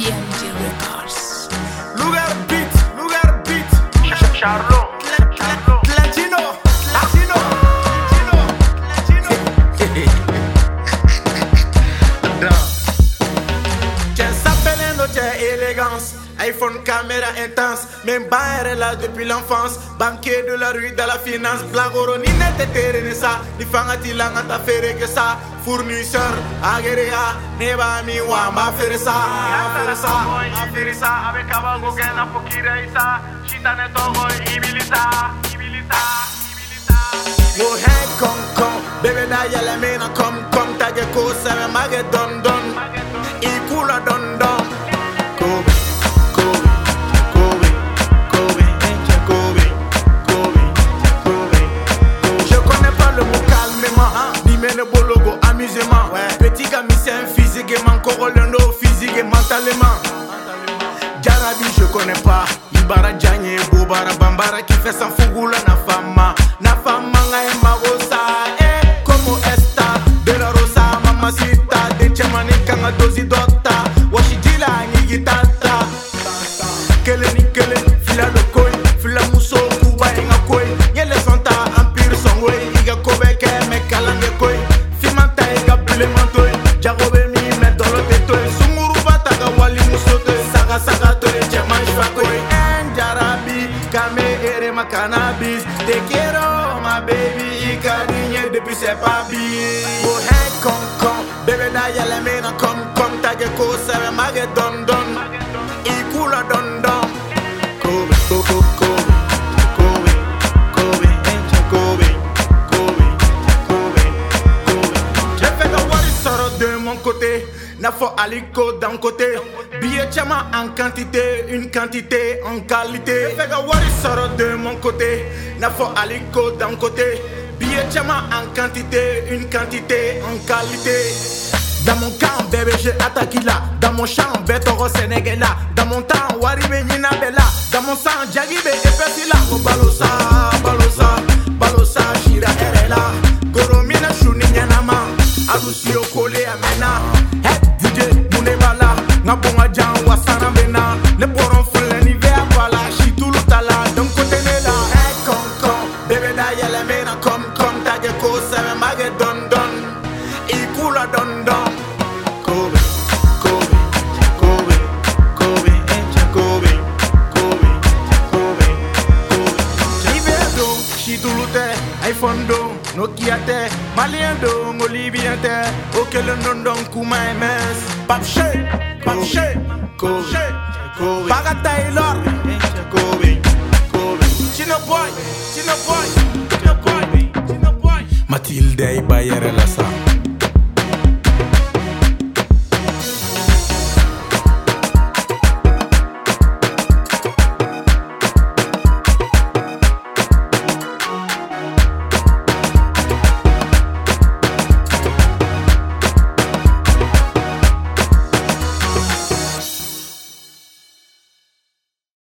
DMG Records. Lugar beat, lugar beat. Charlo, Charlo. iPhone, caméra intense. Même est là depuis l'enfance. Banquier de la rue, de la finance. Blagoro, ni nete terene ça. Ni fangati langa ta fere que ça. Fournisseur, agerea. Neba mi wamba fere ça. Fere ça. Ibilisa, abe kabago gena fokira isa. Shitane togo bébé da mena tage ko mage don don. Corolendo physique et mentalement. Jarabi je connais pas. Ibara Djanye, Bobara Bambara qui fait sans fougoula na fama Na fama nga e magosa Eh, como esta? De la rosa mamacita De chamani kanga dozi dota Washidila ngi gitata Kele ni kele Fila do koi. Fila muso kuba inga koi. Nyele santa empire son way Iga kobe ke me kalange koi Fimanta iga bile mantoi. Jagobe cannabis. Take care of my baby, Icarinha, depuis c'est pas bien. Bohé, con, con, bébé, d'ailleurs, les mains, comme, comme, t'as que cause, c'est ma gueule, don, don. N'a faut aliko d'un côté. Billet chama en quantité, une quantité en qualité. De wari sort de mon côté, n'a faut aliko d'un côté. Billet chama en quantité, une quantité en qualité. Dans mon camp, bébé, j'ai attaqué là. Dans mon champ, bétoro sénégalais. Dans mon temps, waribe nina bella. Dans mon sang, jagibe epesi là. Oh, balosa, balosa, balosa, shira erela. Goromina shuni nyanama. Alusi okole amena. téléphone do nokia tɛ maliyɛn do ngolibiyɛn tɛ o kelen don dɔn kuma ms papshe papshe baga taylor. Chino boy chino boy chino boy matilde i ba yɛrɛ la sa